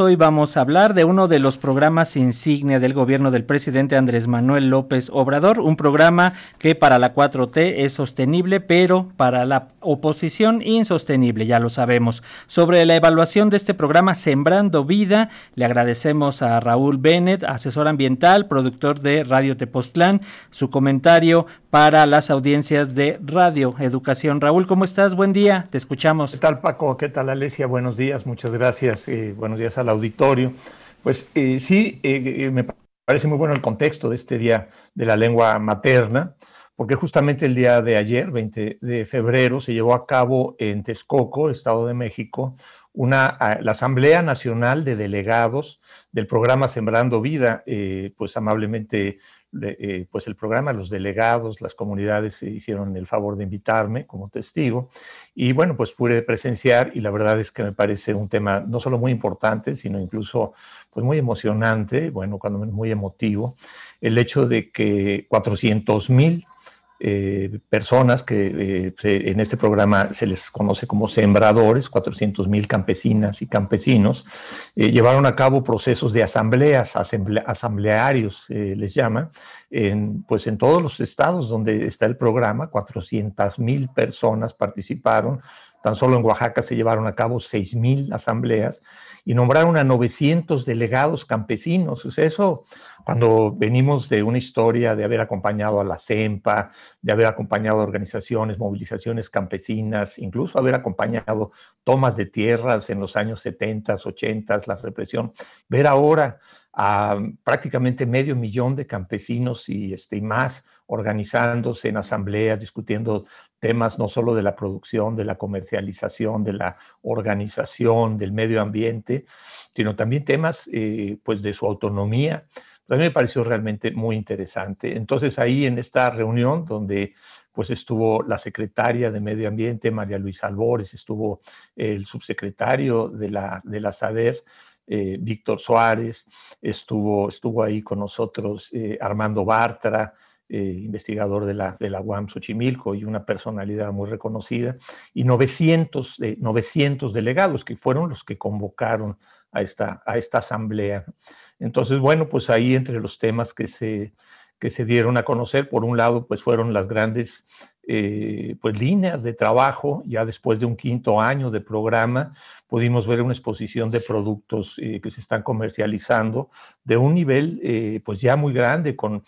Hoy vamos a hablar de uno de los programas insignia del gobierno del presidente Andrés Manuel López Obrador, un programa que para la 4T es sostenible, pero para la oposición insostenible, ya lo sabemos. Sobre la evaluación de este programa Sembrando Vida, le agradecemos a Raúl Bennett, asesor ambiental, productor de Radio Tepoztlán, su comentario para las audiencias de Radio Educación. Raúl, ¿cómo estás? Buen día, te escuchamos. ¿Qué tal Paco? ¿Qué tal Alesia? Buenos días, muchas gracias. Eh, buenos días al auditorio. Pues eh, sí, eh, me parece muy bueno el contexto de este Día de la Lengua Materna, porque justamente el día de ayer, 20 de febrero, se llevó a cabo en Texcoco, Estado de México, una, la Asamblea Nacional de Delegados del programa Sembrando Vida, pues amablemente eh, pues el programa, los delegados, las comunidades se hicieron el favor de invitarme como testigo y bueno, pues pude presenciar y la verdad es que me parece un tema no solo muy importante, sino incluso pues muy emocionante, bueno, cuando menos muy emotivo, el hecho de que 400 mil eh, personas que eh, en este programa se les conoce como sembradores, 400 mil campesinas y campesinos, eh, llevaron a cabo procesos de asambleas, asamblearios les llaman, en, pues en todos los estados donde está el programa, 400 mil personas participaron, tan solo en Oaxaca se llevaron a cabo 6 mil asambleas y nombraron a 900 delegados campesinos. O sea, eso cuando venimos de una historia de haber acompañado a la CEMPA, de haber acompañado a organizaciones, movilizaciones campesinas, incluso haber acompañado tomas de tierras en los años 70, 80, la represión, ver ahora a prácticamente medio millón de campesinos y, este, y más organizándose en asambleas, discutiendo temas no solo de la producción, de la comercialización, de la organización, del medio ambiente, sino también temas eh, pues de su autonomía. A mí me pareció realmente muy interesante. Entonces ahí en esta reunión donde pues estuvo la secretaria de Medio Ambiente, María Luisa Albores, estuvo el subsecretario de la, de la SADER, eh, Víctor Suárez, estuvo, estuvo ahí con nosotros eh, Armando Bartra, eh, investigador de la, de la UAM Xochimilco y una personalidad muy reconocida, y 900, 900 delegados que fueron los que convocaron a esta, a esta asamblea. Entonces, bueno, pues ahí entre los temas que se, que se dieron a conocer, por un lado, pues fueron las grandes eh, pues líneas de trabajo, ya después de un quinto año de programa, pudimos ver una exposición de productos eh, que se están comercializando de un nivel pues ya muy grande, con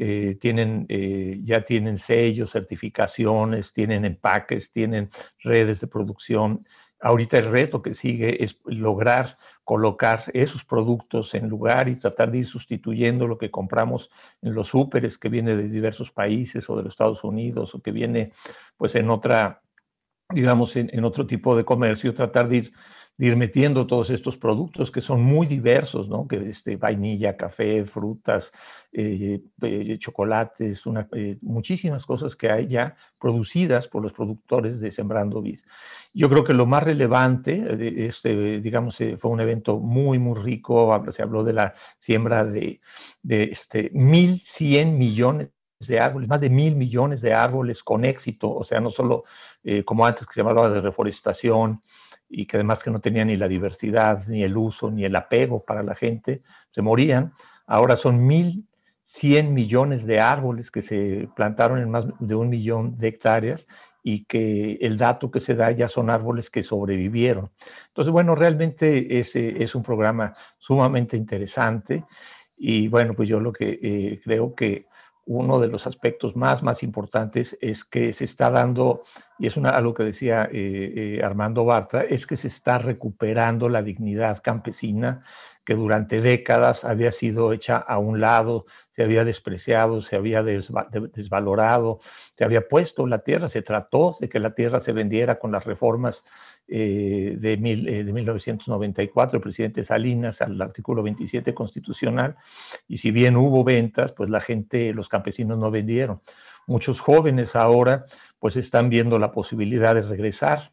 eh, tienen, eh, ya tienen sellos, certificaciones, tienen empaques, tienen redes de producción. Ahorita el reto que sigue es lograr colocar esos productos en lugar y tratar de ir sustituyendo lo que compramos en los súperes que viene de diversos países o de los Estados Unidos o que viene pues en otra, digamos, en, en otro tipo de comercio, tratar de ir ir metiendo todos estos productos que son muy diversos, ¿no? Que este, vainilla, café, frutas, eh, eh, chocolates, eh, muchísimas cosas que hay ya producidas por los productores de Sembrando Vid. Yo creo que lo más relevante, este, digamos, fue un evento muy, muy rico, se habló de la siembra de, de este, 1.100 millones de árboles, más de mil millones de árboles con éxito, o sea, no solo como antes que se hablaba de reforestación, y que además que no tenían ni la diversidad, ni el uso, ni el apego para la gente, se morían. Ahora son mil cien millones de árboles que se plantaron en más de un millón de hectáreas y que el dato que se da ya son árboles que sobrevivieron. Entonces, bueno, realmente es, es un programa sumamente interesante y bueno, pues yo lo que eh, creo que uno de los aspectos más, más importantes es que se está dando, y es una, algo que decía eh, eh, Armando Bartra, es que se está recuperando la dignidad campesina que durante décadas había sido hecha a un lado, se había despreciado, se había desvalorado, se había puesto la tierra, se trató de que la tierra se vendiera con las reformas eh, de, de 1994, el presidente Salinas, al artículo 27 constitucional, y si bien hubo ventas, pues la gente, los campesinos no vendieron. Muchos jóvenes ahora pues están viendo la posibilidad de regresar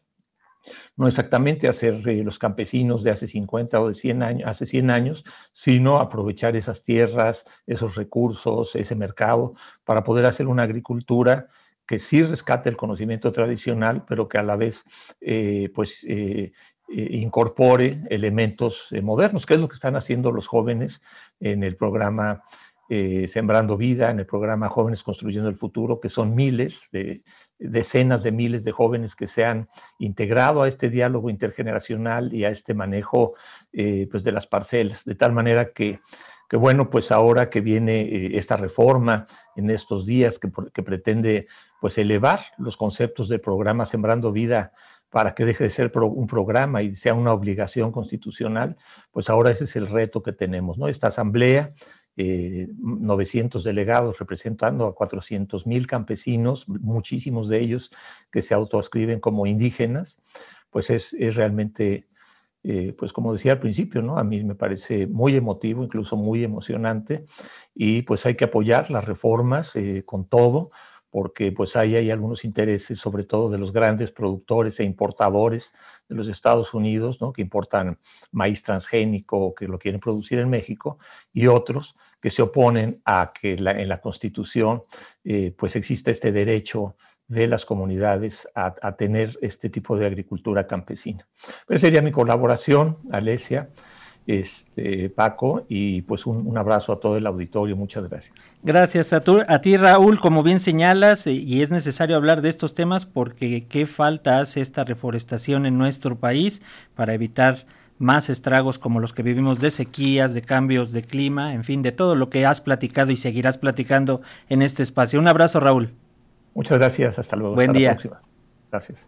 no exactamente hacer eh, los campesinos de hace 50 o de 100 años, hace 100 años, sino aprovechar esas tierras, esos recursos, ese mercado, para poder hacer una agricultura que sí rescate el conocimiento tradicional, pero que a la vez eh, pues, eh, incorpore elementos modernos, que es lo que están haciendo los jóvenes en el programa Sembrando Vida, en el programa Jóvenes Construyendo el Futuro, que son miles de decenas de miles de jóvenes que se han integrado a este diálogo intergeneracional y a este manejo eh, pues de las parcelas, de tal manera que, que bueno, pues ahora que viene eh, esta reforma en estos días que, que, pretende pues elevar los conceptos del programa Sembrando Vida para que deje de ser un programa y sea una obligación constitucional, pues ahora ese es el reto que tenemos, ¿no? Esta asamblea 900 eh, delegados representando a 400 mil campesinos, muchísimos de ellos que se autoascriben como indígenas, pues es, realmente, eh, pues como decía al principio, ¿no? A mí me parece muy emotivo, incluso muy emocionante, y pues hay que apoyar las reformas eh, con todo, porque pues ahí hay algunos intereses, sobre todo de los grandes productores e importadores de los Estados Unidos, ¿no? que importan maíz transgénico o que lo quieren producir en México, y otros que se oponen a que en la Constitución eh, pues exista este derecho de las comunidades a, tener este tipo de agricultura campesina. Pues sería mi colaboración, Alesia este, Paco, y pues un, abrazo a todo el auditorio. Muchas gracias. Gracias a, a ti, Raúl. Como bien señalas, eh, y es necesario hablar de estos temas porque qué falta hace esta reforestación en nuestro país para evitar más estragos como los que vivimos de sequías, de cambios de clima, en fin, de todo lo que has platicado y seguirás platicando en este espacio. Un abrazo, Raúl. Muchas gracias. Hasta luego. Buen día. Gracias.